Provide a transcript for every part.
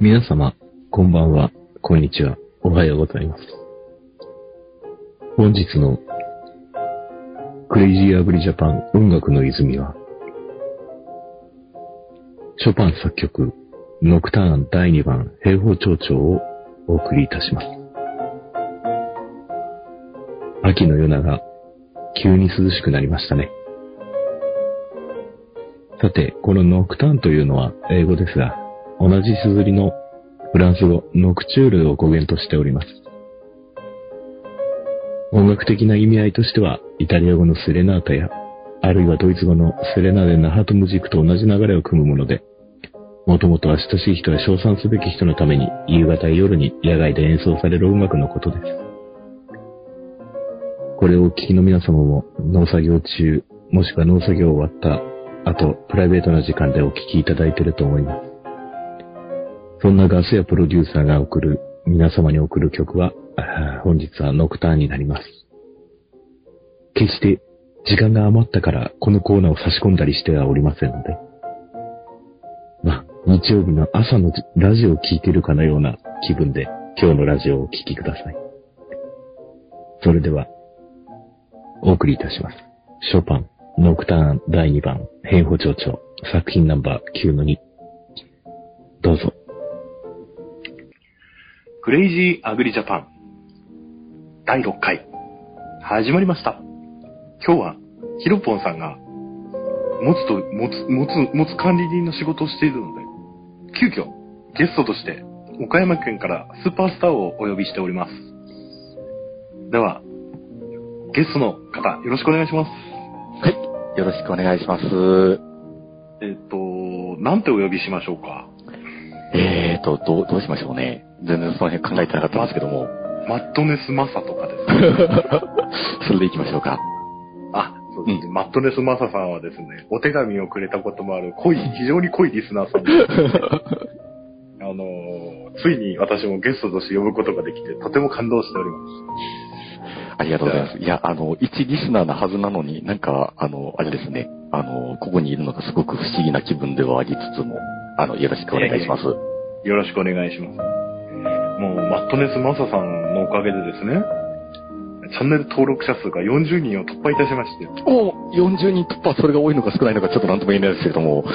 皆様、こんばんは、こんにちは、おはようございます。本日のクレイジーアグリジャパン音楽の泉は、ショパン作曲、ノクターン第2番平方長調をお送りいたします。秋の夜長、急に涼しくなりましたね。さて、このノクターンというのは英語ですが、同じ綴りのフランス語ノクチュールを語源としております。音楽的な意味合いとしては、イタリア語のセレナータや、あるいはドイツ語のセレナーデ・ナハトムジックと同じ流れを組むもので、もともとは親しい人や称賛すべき人のために夕方や夜に野外で演奏される音楽のことです。これをお聞きの皆様も農作業中、もしくは農作業終わった後、プライベートな時間でお聞きいただいていると思います。そんなガスやプロデューサーが送る、皆様に送る曲は、本日はノクターンになります。決して時間が余ったからこのコーナーを差し込んだりしてはおりませんので、まあ、日曜日の朝のラジオを聴いてるかのような気分で今日のラジオをお聴きください。それでは、お送りいたします。ショパン、ノクターン第2番、変法長調、作品ナンバー9-2。どうぞ。クレイジーアグリジャパン第6回始まりました。今日はヒロポンさんが持つと、持つ、持つ、持つ管理人の仕事をしているので、急遽ゲストとして岡山県からスーパースターをお呼びしております。では、ゲストの方、よろしくお願いします。はい、よろしくお願いします。えっ、と、なんてお呼びしましょうか？えーと、どう、どうしましょうね。全然その辺考えてなかったんですけども。マットネスマサとかですね。それで行きましょうか。あ、そうですね、うん、マットネスマサさんはですね、お手紙をくれたこともある濃い、非常に濃いリスナーさんです、ね。あのー、ついに私もゲストとして呼ぶことができて、とても感動しております。ありがとうございます。いや、あの、一リスナーなはずなのに、なんか、あの、あれですね、あの、ここにいるのがすごく不思議な気分ではありつつも、あの、よろしくお願いします。えー、よろしくお願いします。もう、マットネスマサさんのおかげでですね、チャンネル登録者数が40人を突破いたしまして。お40人突破、それが多いのか少ないのかちょっとなんとも言えないですけれども。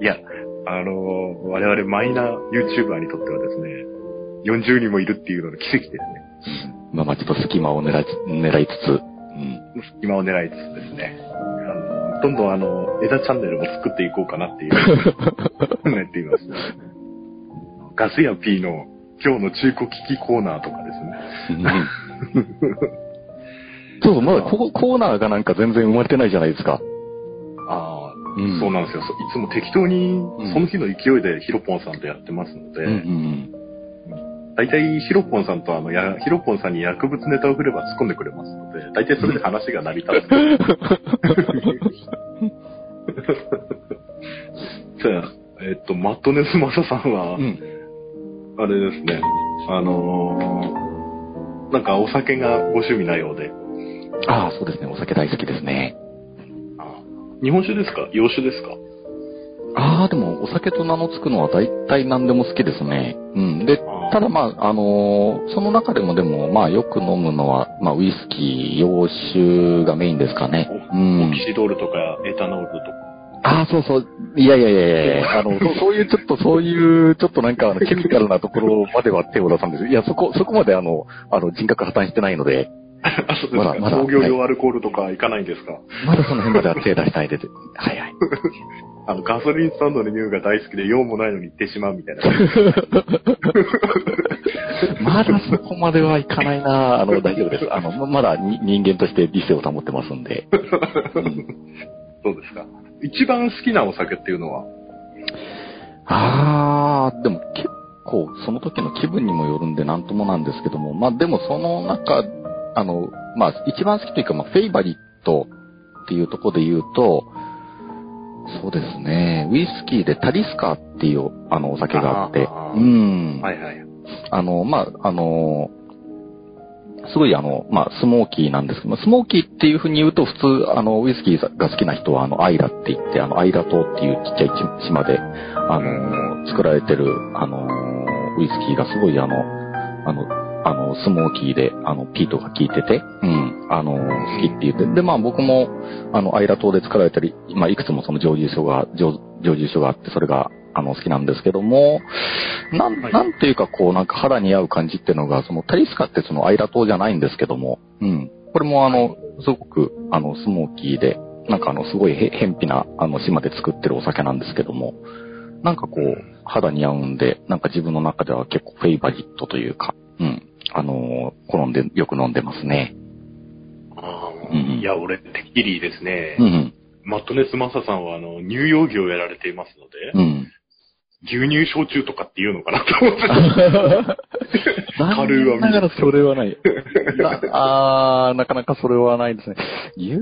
いや、あのー、我々マイナー YouTuber にとってはですね、40人もいるっていうのが奇跡ですね。まあまあちょっと隙間を狙い狙いつつ、うん、隙間を狙いつつですね。どんどんあの、枝チャンネルも作っていこうかなっていう、ねっています、ね。ガスや P の今日の中古機器コーナーとかですね。そうそう、まだこコーナーがなんか全然生まれてないじゃないですか。ああ、うん、そうなんですよ。いつも適当に、その日の勢いでヒロポンさんとやってますので、うんうん大体ヒロポンさんとあの、や、ヒロポンさんに薬物ネタを振れば突っ込んでくれますので、大体それで話が成り立つ。じゃあ、えっと、マットネスマサさんは、うん、あれですね、あのー、なんかお酒がご趣味なようで。ああ、そうですね、お酒大好きですね。日本酒ですか？洋酒ですか？ああ、でもお酒と名の付くのは大体何でも好きですね。うん。で、ただまあ、あのー、その中でもでも、まあよく飲むのは、まあウイスキー、洋酒がメインですかね。うん。オキシドールとかエタノールとか。ああ、そうそう。いやいやいやいやあの、そそういうちょっと、そういう、ちょっとなんか、あの、ケミカルなところまでは手を出さんです。いや、そこ、そこまであの、あの、人格破綻してないので。あ、そうですか。まだ、まだ。工業用アルコールとかいかないんですか、はい、まだその辺までは手出したいで。はいはい。あの、ガソリンスタンドの匂いが大好きで用もないのに行ってしまうみたいな。まだそこまではいかないなあの、大丈夫です。あの、まだ人間として理性を保ってますんで。うん、そうですか。一番好きなお酒っていうのは？あー、でも結構その時の気分にもよるんでなんともなんですけども、まあでもその中、あの、まあ一番好きというか、まあフェイバリットっていうところで言うと、そうですね。ウイスキーでタリスカっていうあのお酒があって。うん。はいはい。あの、まあ、あの、すごいあの、まあ、スモーキーなんですけど、スモーキーっていう風に言うと、普通、あの、ウイスキーが好きな人は、あの、アイラって言って、あの、アイラ島っていうちっちゃい島で、あの、作られてる、あの、ウイスキーがすごいあの、あの、あの、スモーキーで、あの、ピートが効いてて、うん、あの、好きって言って、で、まあ僕も、あの、アイラ島で作られたり、まあいくつもその蒸留所が、蒸留所があって、それが、あの、好きなんですけども、なん、なんていうかこう、なんか肌に合う感じっていうのが、そのタリスカってそのアイラ島じゃないんですけども、うん。これもあの、すごく、あの、スモーキーで、なんかあの、すごいへ、偏僻な、あの、島で作ってるお酒なんですけども、なんかこう、肌に合うんで、なんか自分の中では結構フェイバリットというか、うん。あの、好んで、よく飲んでますね。ああ、うん、いや、俺、てっきりですね、うん、マットネスマサさんは、あの、乳幼児をやられていますので、うん、牛乳焼酎とかっていうのかなと思ってた。カルーはながらそれはない。あー、なかなかそれはないですね。牛乳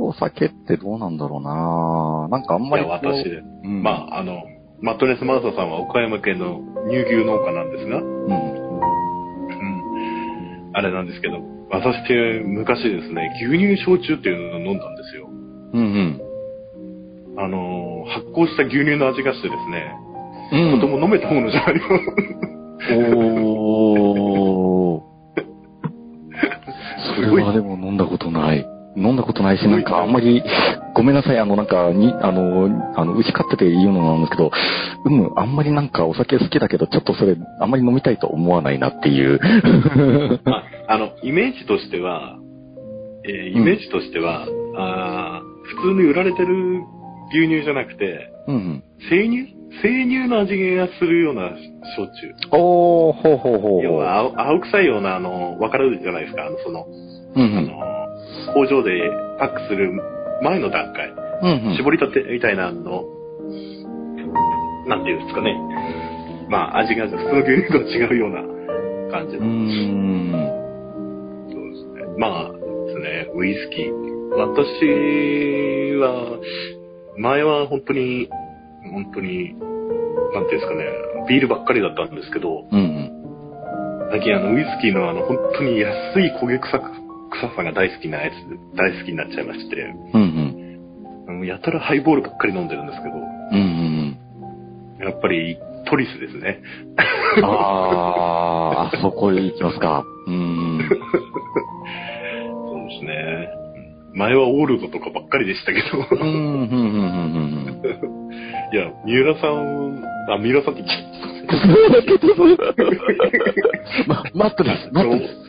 お酒ってどうなんだろうななんかあんまり。いや、私で。うん、まあ、あの、マットネスマーサさんは岡山県の乳牛農家なんですが、うん。うん。あれなんですけど、私って昔ですね、牛乳焼酎っていうのを飲んだんですよ。うんうん。あの、発酵した牛乳の味がしてですね、うん、とても飲めたものじゃないよ。おー。それはでも飲んだことない。飲んだことないし、なんかあんまり、ごめんなさい、あの、なんか、に、あの、あの、打ち勝ってて言うのなんですけど、うん、あんまりなんかお酒好きだけど、ちょっとそれ、あんまり飲みたいと思わないなっていう。ああの、イメージとしては、えー、イメージとしては、うん、あ普通に売られてる牛乳じゃなくて、うん、生乳？生乳の味がするような焼酎。おー、ほうほうほう。要は青、青臭いような、あの、わかるじゃないですか、あの、その、うんうん、あの、工場でパックする前の段階。うんうん、絞りたてみたいなの、なんていうんですかね。まあ、味が普通の牛乳とは違うような感じの。うん。そうですね。まあですね、ウイスキー。私は、前は本当に本当に、なんていうんですかね、ビールばっかりだったんですけど、うん、最近あの、ウイスキーのあの、本当に安い焦げ臭臭さが大好きなやつ、大好きになっちゃいまして、うんうん、やたらハイボールばっかり飲んでるんですけど、うんうん、やっぱりトリスですね。ああ、そこへ行きますか。うん。そうですね。前はオールドとかばっかりでしたけど。うん、うん、うん、うん。いや、三浦さん、あ、三浦さんって言っちゃった。マットです。マットです。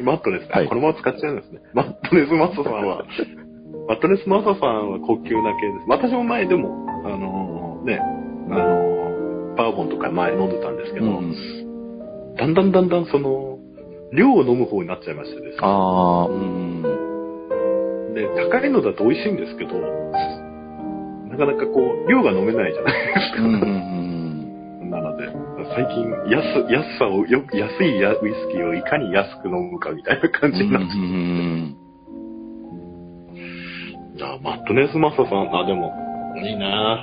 マットです。はい、このまま使っちゃうんですね。マットネスマッサさんは、マットネスマッサさんは高級な系です。私も前でも、あのー、ね、あのー、バーボンとか前飲んでたんですけど、うん、だんだんだんだんその、量を飲む方になっちゃいましてですね。ああ、うん。で、高いのだと美味しいんですけど、なかなかこう、量が飲めないじゃないですか。うん最近、安、安さを、よ安いウイスキーをいかに安く飲むかみたいな感じになって。うんうんじゃあ、マットネスマサさん、あ、でも、いいな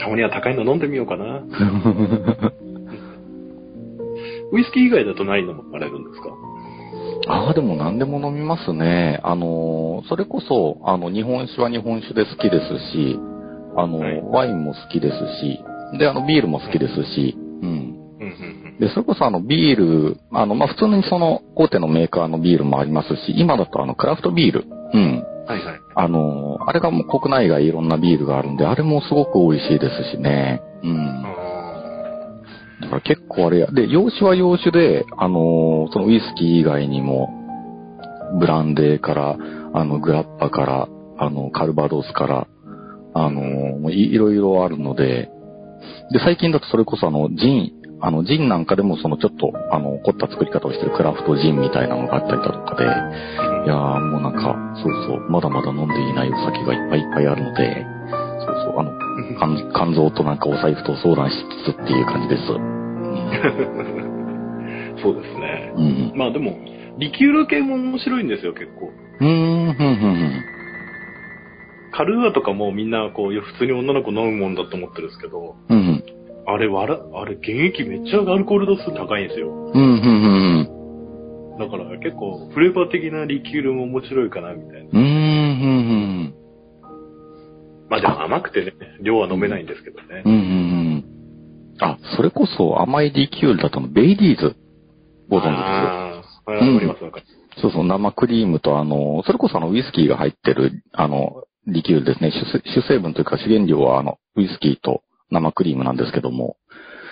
たまには高いの飲んでみようかな。ウイスキー以外だとないのもあれるんですか？ああ、でも何でも飲みますね。あの、それこそ、あの、日本酒は日本酒で好きですし、あの、はい、ワインも好きですし、で、あの、ビールも好きですし、うん。で、それこそあの、ビール、あの、まあ、普通にその、大手のメーカーのビールもありますし、今だとあの、クラフトビール、うん。はいはい。あの、あれがもう国内外いろんなビールがあるんで、あれもすごく美味しいですしね。うん。だから結構あれや、で、洋酒は洋酒で、あのー、そのウイスキー以外にも、ブランデーから、あの、グラッパから、あの、カルバドスから、あのー、いいろいろあるので、で、最近だとそれこそあの、ジン、あの、ジンなんかでもそのちょっと、あの、凝った作り方をしてるクラフトジンみたいなのがあったりだとかで、いやーもうなんか、そうそう、まだまだ飲んでいないお酒がいっぱいいっぱいあるので、そうそう、あの、肝肝臓となんかお財布と相談しつつっていう感じです。そうですね。うん、まあでも、リキュール系も面白いんですよ、結構。うん、うん、うん。カルーアとかもみんなこう、普通に女の子飲むもんだと思ってるんですけど、うん、あれ、わら、あれ、原液めっちゃアルコール度数高いんですよ。うん、うん、うん。だから結構フレーバー的なリキュールも面白いかなみたいな。うーん、うん、まあでも甘くてね、量は飲めないんですけどねうん。う。ん、うん、うん。あ、それこそ甘いリキュールだとのベイリーズ。ご存知ですああ、わかりますわかります。そうそう、生クリームとあの、それこそあの、ウイスキーが入ってる、あの、リキュールですね。主成分というか資源量はあの、ウイスキーと生クリームなんですけども、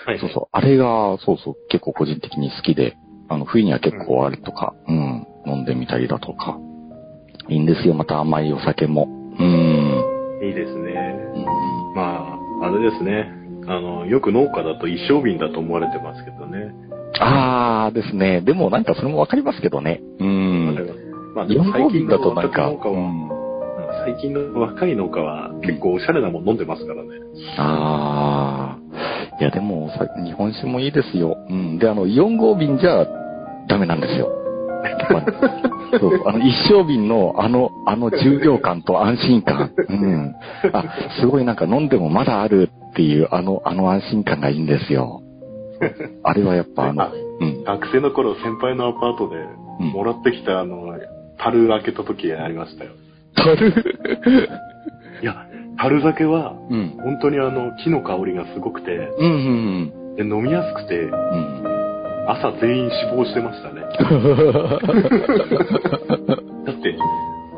はい。そうそう、あれが、そうそう、結構個人的に好きで、あの、冬には結構あれとか、うん、飲んでみたりだとか、いいんですよ、また甘いお酒も。うん。いいですね。うんまあ、あれですね。あの、よく農家だと一升瓶だと思われてますけどね。あーですね。でもなんかそれもわかりますけどね。うん。まあ、でも4最近のだとなんか、うん最近の若い農家は結構おしゃれなもん飲んでますからね。ああ。いや、でもさ、日本酒もいいですよ。うん。で、あの、4号瓶じゃダメなんですよ。ま あそう、あの、一升瓶の、あの、あの重量感と安心感。うん。あ、すごいなんか飲んでもまだあるっていう、あの、あの安心感がいいんですよ。あれはやっぱあのあ、うん。学生の頃先輩のアパートでうんもらってきたあの、樽開けた時ありましたよ。樽いや、樽酒はうん。本当にあの、木の香りがすごくて、うん、うん、で飲みやすくて、うん。朝全員死亡してましたね。だって、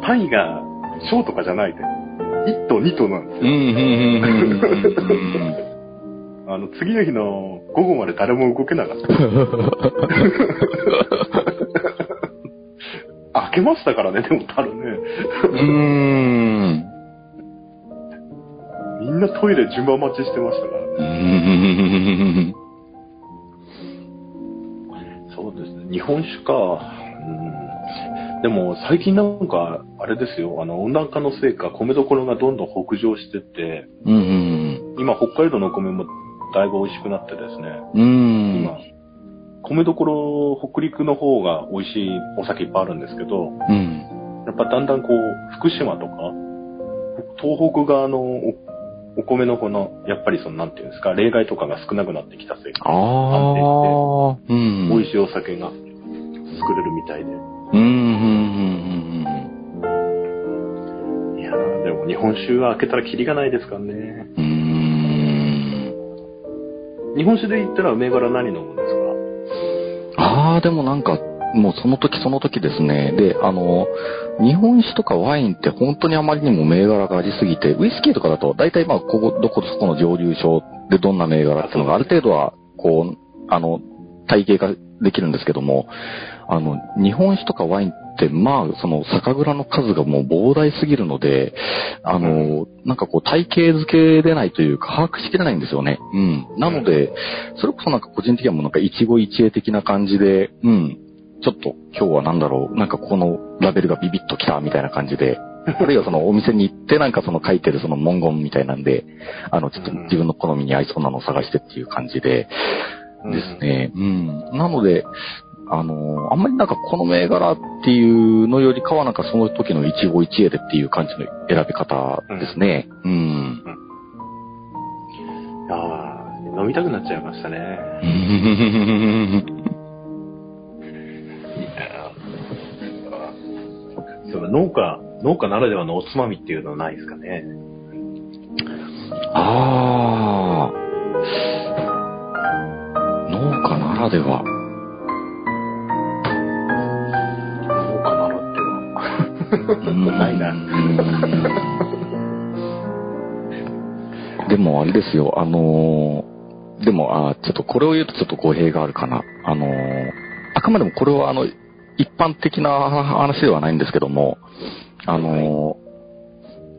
パイが小とかじゃないで、1頭2頭なんですうん、うん、よ。うん、うん。あの、次の日の午後まで誰も動けなかった。開けましたからね、でも樽ね。うーん。みんなトイレ順番待ちしてましたからうね。そうですね。日本酒か。うん。でも最近なんか、あれですよ、あの、温暖化のせいか、米どころがどんどん北上してって、うん。今北海道のお米もだいぶ美味しくなってですね、うん。今、米どころ北陸の方が美味しいお酒いっぱいあるんですけど、うん。やっぱだんだんこう、福島とか、東北側のおお米のこの、やっぱりその、なんていうんですか、例外とかが少なくなってきたせいか、ああ。うん。美味しいお酒が作れるみたいで。うん。うん。いやーでも日本酒は開けたらキリがないですからね。うん。うん。日本酒で言ったら銘柄何飲むんですか？ああ、でもなんか、もうその時その時ですね。で、あの、日本酒とかワインって本当にあまりにも銘柄がありすぎて、ウイスキーとかだと大体まあ、ここ、どこそこの蒸留所でどんな銘柄っていうのがある程度は、こう、あの、体系化できるんですけども、あの、日本酒とかワインって、まあ、その酒蔵の数がもう膨大すぎるので、あの、なんかこう体系づけれないというか、把握しきれないんですよね。うん。なので、それこそなんか個人的にはもうなんか一期一会的な感じで、うん。ちょっと今日はなんだろう、なんかこのラベルがビビッときたみたいな感じで、あるいはそのお店に行ってなんかその書いてるその文言みたいなんで、あの、ちょっと自分の好みに合いそうなのを探してっていう感じで、です。ね。うん。なので、あの、あんまりなんかこの銘柄っていうのよりかはなんかその時の一期一会でっていう感じの選び方ですね。うん。うんああ、飲みたくなっちゃいましたね。いやーその農家、農家ならではのおつまみっていうのはないですかね。ああ。農家ならでは。ないな。でもあれですよ、あのーでも、あーちょっとこれを言うとちょっと語弊があるかな。あのーあくまでもこれはあの、一般的な話ではないんですけども、あのー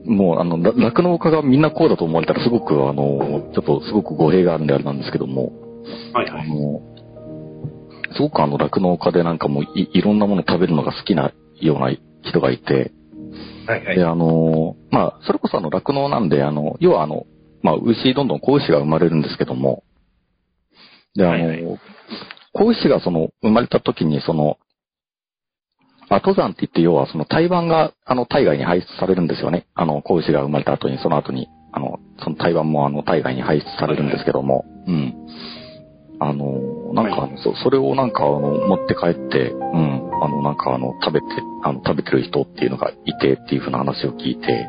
もうあの、ら酪農家がみんなこうだと思われたらすごくあのーちょっとすごく語弊があるんであれなんですけども、はいはい。あの、すごくあの、酪農家でなんかもういいろんなもの食べるのが好きなような人がいて、はいはいで、。あの、まあ、それこそあの、酪農なんで、あの、要はあの、まあ、牛、どんどん子牛が生まれるんですけども、で、あの、はいはい子牛がその、生まれた時にその、後山って言って、要はその胎盤が、あの、体外に排出されるんですよね。あの、子牛が生まれた後に、その後に、あの、その胎盤もあの、体外に排出されるんですけども、うん。あの、なんか、そそれをなんか、あの、持って帰って、うん、あの、なんか、あの、食べて、あの、食べてる人っていうのがいてっていうふうな話を聞いて、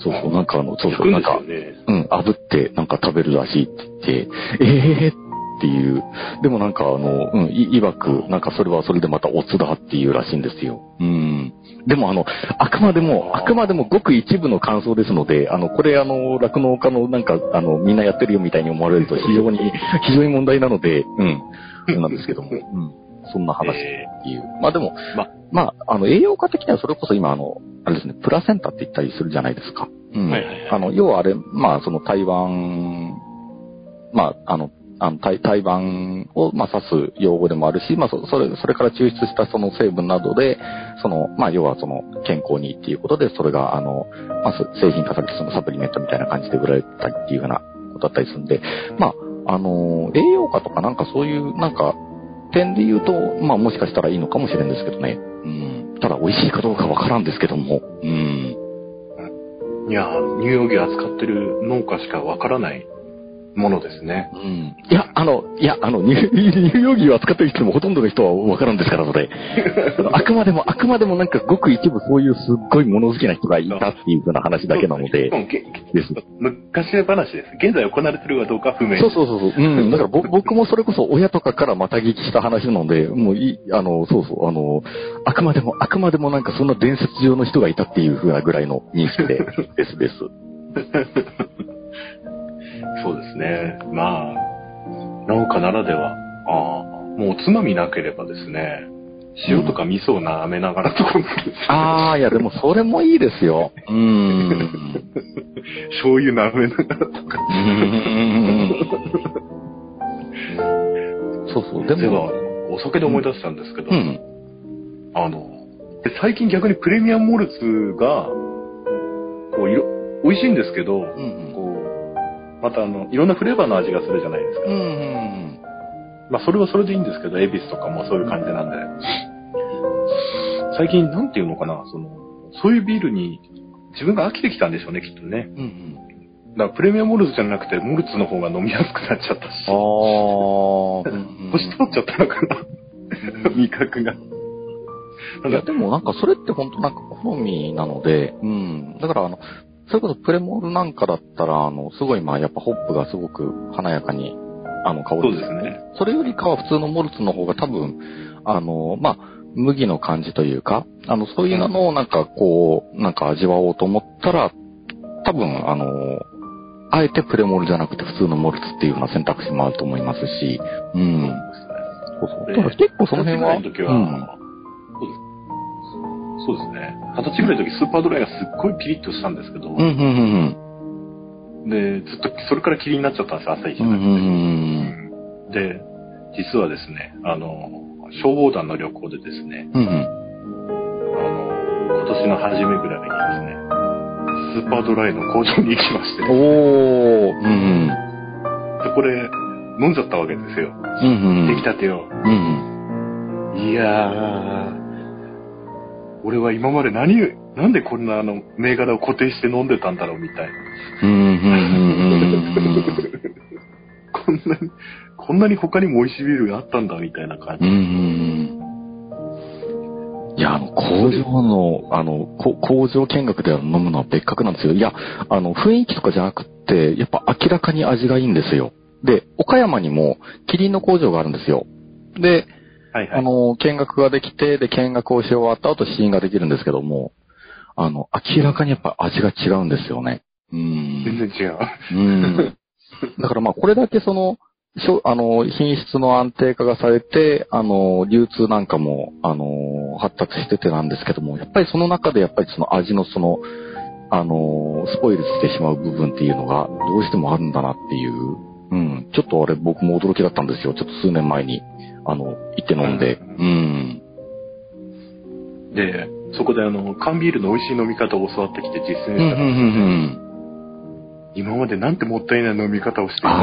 そうそう、なんかあの、そうそう、なんか。うん、炙ってなんか食べるらしいって言って、ええー、っていう。でもなんかあの、うん、い、いわく、なんかそれはそれでまたオツだっていうらしいんですよ。うん。でもあの、あくまでも、あくまでもごく一部の感想ですので、あの、これあの、酪農家のなんか、あの、みんなやってるよみたいに思われると非常に、非常に問題なので、うん、なんですけども、うん。そんな話っていう。まあでも、ままあ、あの、栄養価的にはそれこそ今あの、あれですね、プラセンタって言ったりするじゃないですか。うん。はいはいはいあの、要はあれ、まあ、その台湾、まあ、あの、あの台台湾を、まあ、指す用語でもあるし、まあ、それ、それから抽出したその成分などで、その、まあ、要はその、健康にっていうことで、それが、あの、まあ、製品化されてそのサプリメントみたいな感じで売られたりっていうふうなことだったりするんで、まあ、あの、栄養価とかなんかそういう、なんか、点で言うと、まあ、もしかしたらいいのかもしれんですけどね。うん。ただ、美味しいかどうかわからんですけども。うん。いや、乳幼牛扱ってる農家しかわからないものですね。うん。いや、あの、いや、あの、乳乳幼牛を扱ってる人もほとんどの人はわからんですからので、あくまでも、あくまでもなんかごく一部そういうすっごい物好きな人がいたっていうふうな話だけなので。昔話です。現在行われてるかどうかは不明。そうそうそうそう。うん。だからぼ僕もそれこそ親とかからまた聞きした話なので、もうい、あの、そうそう、あの、あくまでも、あくまでもなんかそんな伝説上の人がいたっていうふうなぐらいの認識で、ですです。そうですね。まあ、農家ならでは、ああ、もうおつまみなければですね、塩とか味噌を舐めながらとか、ああ、いやでもそれもいいですよ。うーん。醤油舐めながらとか。そうそう、でも、、お酒で思い出したんですけど、うん。あの、で最近逆にプレミアムモルツが、こう、いろ、美味しいんですけど、うんまたあの、いろんなフレーバーの味がするじゃないですか。うん。うん。まあ、それはそれでいいんですけど、エビスとかもそういう感じなんで。最近、なんていうのかな、その、そういうビールに自分が飽きてきたんでしょうね、きっとね。うん。だから、プレミアムモルツじゃなくて、モルツの方が飲みやすくなっちゃったし、ああ、うん年取っちゃったのかな、味覚が。いや、でもなんかそれって本当なんか好みなので、うん。だからあの、それこそプレモールなんかだったら、あの、すごいまあやっぱホップがすごく華やかに、あの、香るそうですね。それよりかは普通のモルツの方が多分、あの、まあ、麦の感じというか、あの、そういうのをなんかこう、なんか味わおうと思ったら、多分、あの、あえてプレモルじゃなくて普通のモルツっていうような選択肢もあると思いますし、うん。そうそう。でだから結構その辺は、二十そうですね。二十歳ぐらいの時、スーパードライがすっごいピリッとしたんですけど、うん、うん、うん、で、ずっとそれから霧になっちゃったんですよ、朝一うん。うん、じゃなくて。うん、うん。で、実はですね、あの、消防団の旅行でですね、うん、うん。あの、今年の初めぐらいにですね、スーパードライの工場に行きまして、おー、うん、でこれ、飲んじゃったわけですよ。うん、うん。出来たてを。うん、いやー、俺は今まで何、なんでこんなあの、銘柄を固定して飲んでたんだろうみたいな。こんなに、こんなに他にも美味しいビールがあったんだみたいな感じ。うん、うん。いや、あの、工場の、あの、こ工場見学で飲むのは別格なんですよ。いや、あの、雰囲気とかじゃなくって、やっぱ明らかに味がいいんですよ。で、岡山にも、キリンの工場があるんですよ。で、はいはい。あの、見学ができて、で、見学をし終わった後試飲ができるんですけども、あの、明らかにやっぱ味が違うんですよね。うん。全然違う。うん。だからまあ、これだけその、しょあの、品質の安定化がされて、あの、流通なんかも、あの、発達しててなんですけども、やっぱりその中でやっぱりその味のその、あの、スポイルしてしまう部分っていうのがどうしてもあるんだなっていう、うん。ちょっとあれ僕も驚きだったんですよ。ちょっと数年前に、あの、行って飲んで。うん。で、そこであの、缶ビールの美味しい飲み方を教わってきて実践うん、うん、したら、うん。今までなんてもったいない飲み方をしていたんだ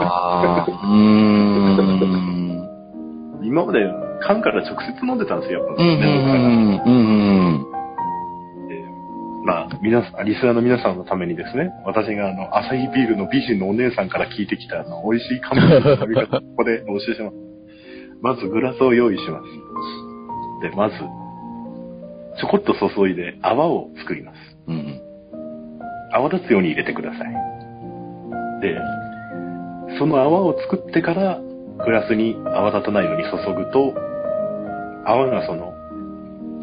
ああ、うーん。今まで缶から直接飲んでたんですよ、やっぱうん、うん、うん、うん。でまあ、皆さん、リスナーの皆さんのためにですね、私があの、アサヒビールの美人のお姉さんから聞いてきたあの、美味しい缶ビールの飲み方、ここでお教えします。まずグラスを用意します。で、まず、ちょこっと注いで泡を作ります。うん。泡立つように入れてください。で、その泡を作ってから、グラスに泡立たないように注ぐと、泡がその、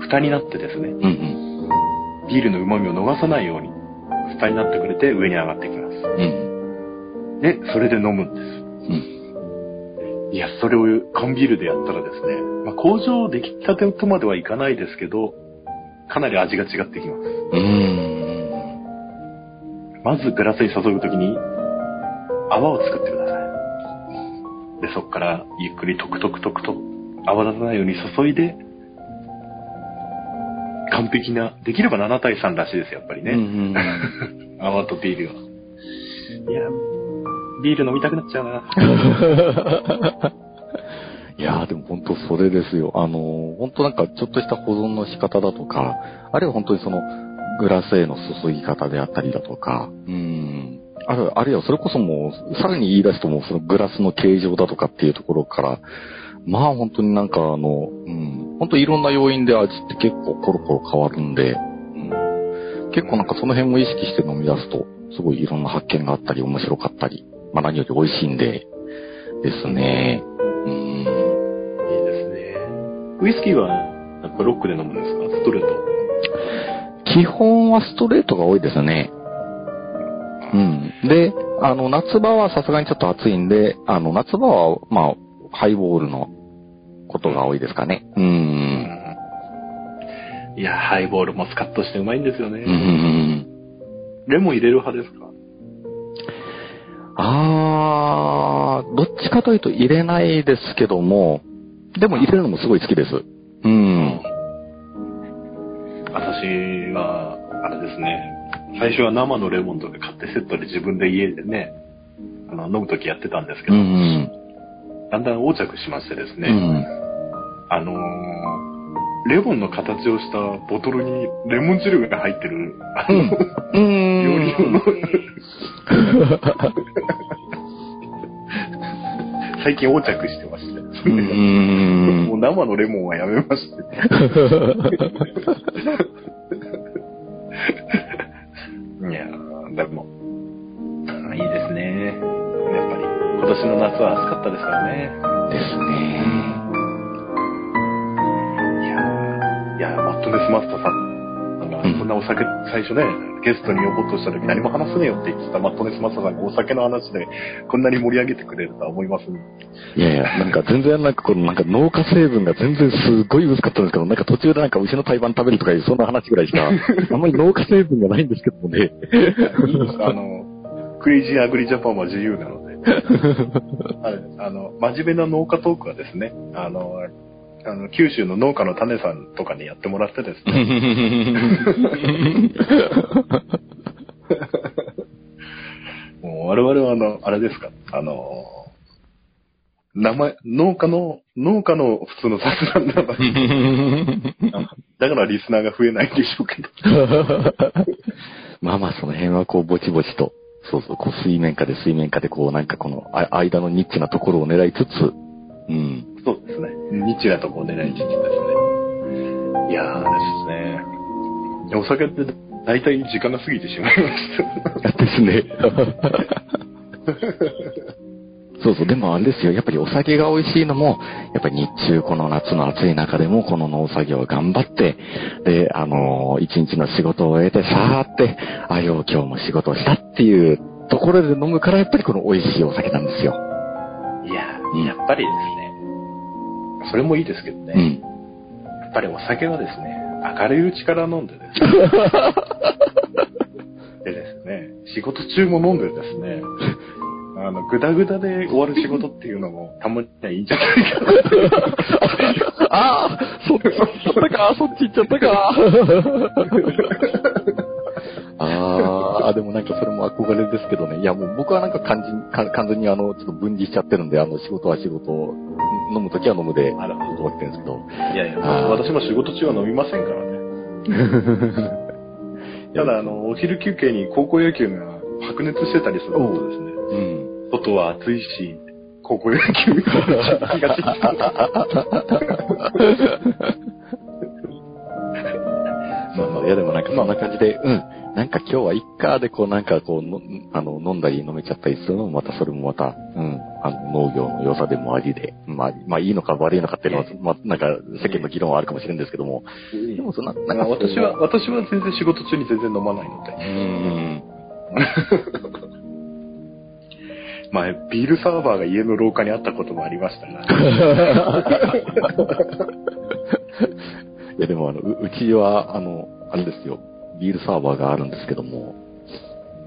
蓋になってですね、うんうん。ビールの旨味を逃さないように、蓋になってくれて上に上がってきます。うん。で、それで飲むんです。うん。いや、それを缶ビールでやったらですね、まあ、工場出来たてとまではいかないですけど、かなり味が違ってきます。うん。まずグラスに注ぐときに、泡を作ってください。で、そこからゆっくりトクトクトクと泡立たないように注いで、完璧な、できれば7対3らしいです、やっぱりね。うん。泡とビールは。いや、ビール飲みたくなっちゃうな。いやーでも本当それですよ。あのー、本当なんかちょっとした保存の仕方だとか、あるいは本当にそのグラスへの注ぎ方であったりだとか、うん。ある、あるいはそれこそもう、さらに言い出すともうそのグラスの形状だとかっていうところから、まあ本当になんかあの、うん、本当いろんな要因で味って結構コロコロ変わるんで、うん、結構なんかその辺も意識して飲み出すと、すごいいろんな発見があったり面白かったり、まあ何より美味しいんで、ですね。うん。いいですね。ウイスキーは、ブロックで飲むんですか？ストレート。基本はストレートが多いですね。うん。で、あの、夏場はさすがにちょっと暑いんで、あの、夏場は、まあ、ハイボールのことが多いですかね。うん。いや、ハイボールもスカッとしてうまいんですよね。うん。レモン入れる派ですか？あー、どっちかというと入れないですけども、でも入れるのもすごい好きです。うん。私は、あれですね。最初は生のレモンとか買ってセットで自分で家でね、あの飲むときやってたんですけうど、んだんだん横着しましてですうん。ね、うん。あのーレモンの形をしたボトルにレモン汁が入ってる、あの、うん。料理用の、最近横着してまして、うんもう生のレモンはやめまして。いやー、でも、いいですね。やっぱり、今年の夏は暑かったですからね。ですね。いやー、いやーマットネスマスターさんんなお酒、最初ね、ゲストに呼ぼうとした時何も話せねえよって言ってたマットネスマスターさんがお酒の話で、こんなに盛り上げてくれるとは思いますね。いやいや、なんか全然なんかこのなんか農家成分が全然すごい薄かったんですけど、なんか途中でなんか牛の胎盤食べるとかいうそんな話ぐらいしか、あんまり農家成分がないんですけどもね。あの、クレイジーアグリジャパンは自由なので、あの、真面目な農家トークはですね、あの、あの九州の農家の種さんとかにやってもらってですね、もう我々はあの、あれですか、あの、名前、農家の、農家の普通の雑談なの だからリスナーが増えないんでしょうけど。まあまあその辺はこうぼちぼちと、そうそう、こう水面下で水面下でこうなんかこのあ間のニッチなところを狙いつつ、うん。そうですね。ニッチなとこを狙いつつですね。いやーですね。お酒って大体時間が過ぎてしまいました。ですね。そうそう、でもあれですよ、やっぱりお酒が美味しいのも、やっぱり日中この夏の暑い中でもこの農作業を頑張って、で、あのー一日の仕事を終えて、さーって、あ、よう今日も仕事をしたっていうところで飲むから、やっぱりこの美味しいお酒なんですよ。いややっぱりですね。それもいいですけどね。うん。やっぱりお酒はですね、明るいうちから飲んでですね。でですね、仕事中も飲んでですね、あの、ぐだぐだで終わる仕事っていうのもたまにはいいんじゃないかな。ああ、そっち行っちゃったか、そっち行っちゃったか。ああ、でもなんかそれも憧れですけどね。いやもう僕はなんか完全か完全にあの、ちょっと分離しちゃってるんで、あの、仕事は仕事、飲むときは飲むで、なるほど終わってるんですけど。いやいや、私も仕事中は飲みませんからね。い ただ、あの、お昼休憩に高校野球が白熱してたりするとですね、うん。外は暑いし、高校野球が気がち まあまあ、いやでもなんかそんな感じで、うん。なんか今日は一家でこうなんかこうの、あの、飲んだり飲めちゃったりするのもまたそれもまた、うん。あの、農業の良さでもありで、まあ、まあいいのか悪いのかっていうのは、まあなんか世間の議論はあるかもしれないんですけども、でもそんな、なんか私は、私は全然仕事中に全然飲まないので。うん。前、ビールサーバーが家の廊下にあったこともありましたが。いやでもあの、ううちは、あの、あれですよ、ビールサーバーがあるんですけども、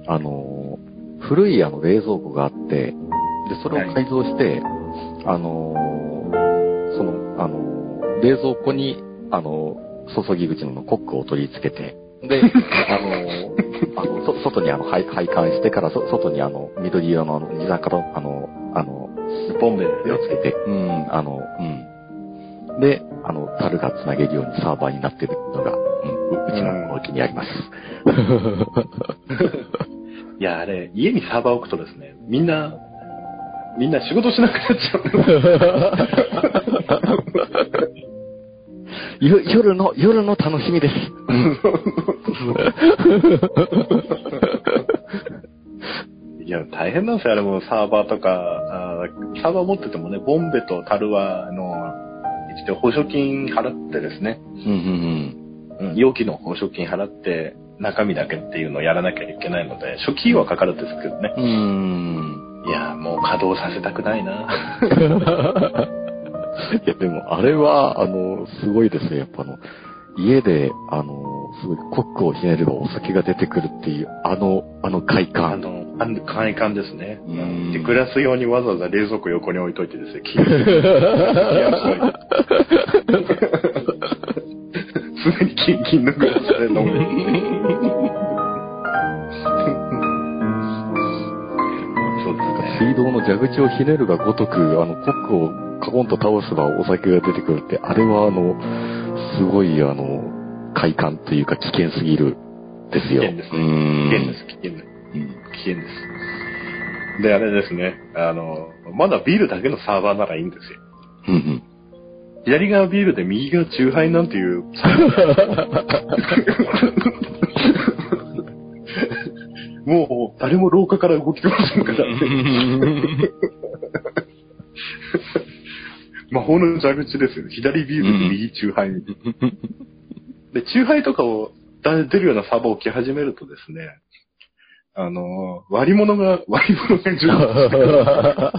あの、古いあの冷蔵庫があって、で、それを改造して、あの、その、あの、冷蔵庫に、あの、注ぎ口のコックを取り付けて、で、あの、あの、そ外にあの、配配管してから、そ外にあの、緑色のあの、二酸化の、あの、あの、ボンベでを。つけて、うん、あの、うん。で、あの、樽が繋げるようにサーバーになってるのが、うん、ううちのお家にあります。いや、あれ、家にサーバー置くとですね、みんな、みんな仕事しなくなっちゃう。よ夜の、夜の楽しみです。いや、大変なんですよ、あれもサーバーとか、あーサーバー持っててもね、ボンベと樽は、あの、一応保証金払ってですね、うんうんうん容器の保証金払って、中身だけっていうのをやらなきゃいけないので、初期費用はかかるんですけどね。うん。うん。いや、もう稼働させたくないな。いや、でも、あれは、あの、すごいですね。やっぱあの、家で、あの、すごいコックをひねればお酒が出てくるっていう、あの、あの快あ感。の、あの簡易感ですね。うんで、グラス用にわざわざ冷蔵庫横に置いといてですね、金常にキンキンのグラスで飲む。そうですね。水道の蛇口をひねるがごとく、あの、コックをカコンと倒せばお酒が出てくるって、あれはあの、すごいあの、快感というか危険すぎるですよ。危険ですねうん危険です、危険です。うん危険です。で、あれですね、あの、まだビールだけのサーバーならいいんですよ。うんうん。左側ビールで右側チューハイなんていう。もう誰も廊下から動きませんから。魔法の蛇口ですよね。左ビールで右チューハイ。で、チューハイとかを出るようなサーバーを着始めるとですね、あの、割り物が、割り物が上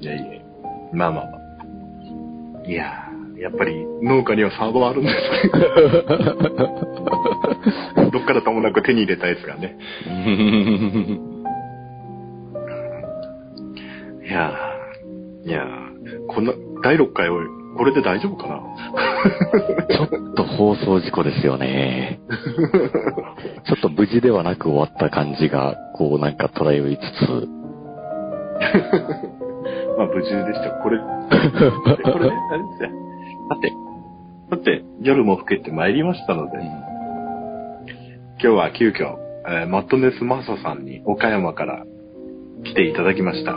いやいや、まあまあまあ。いやー、やっぱり農家にはサーバーあるんですね。どっからともなく手に入れたやつがね。いやー、いやー、こんな、第6回を、これで大丈夫かな？ちょ放送事故ですよね。ちょっと無事ではなく終わった感じが、こうなんか漂いつつ、まあ無事でした。これ、これね、あれですよ。さて、さて、夜も更けてまいりましたので、今日は急遽、えーマットネスマサさんに岡山から来ていただきました。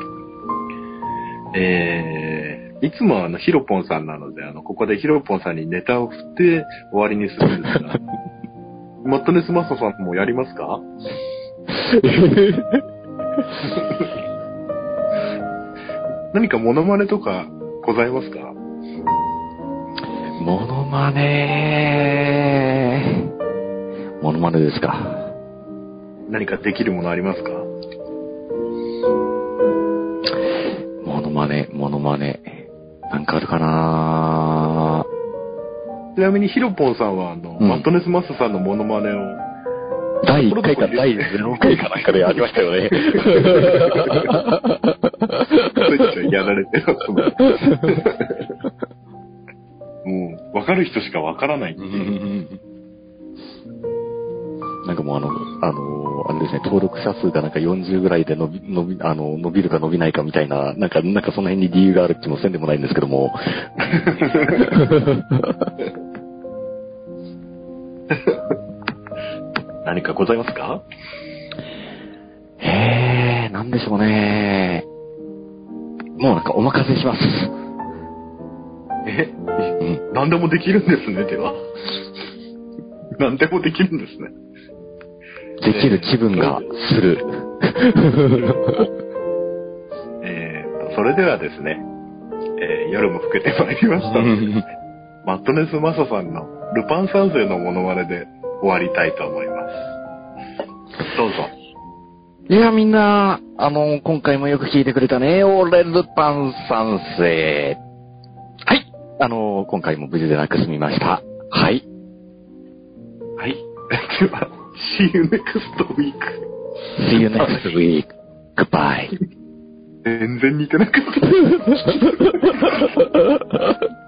えー、いつもあの、ヒロポンさんなので、あの、ここでヒロポンさんにネタを振って終わりにするんですが、マットネスマサさんもやりますか？何かモノマネとかございますか？モノマネモノマネですか。何かできるものありますか？モノマネ、モノマネ。なんかあるかな。ちなみにヒロポンさんは、あの、うん。マットネスマスさんのモノマネを、第1回か第0回かなんかでありましたよね。ついついやられてますもんもう、わかる人しかわからないっていう。なんかもうあの、あの、あれですね、登録者数がなんか40ぐらいで伸び、伸び、あの、伸びるか伸びないかみたいな、なんか、なんかその辺に理由がある気もせんでもないんですけども。何かございますかへえ、なんでしょうね。もうなんかお任せします。えうん。何でもできるんですね、では。何でもできるんですね。できる気分がする。えーと、それではですね、えー夜も更けてまいりました マットネスマサさんのルパン三世のモノマネで終わりたいと思います。どうぞ。いや、みんな、あの、今回もよく聞いてくれたね。俺、ルパン三世。はい。あの、今回も無事でなく済みました。はい。はい。では、See you next week. See you next week. Goodbye. 全然似てなかった。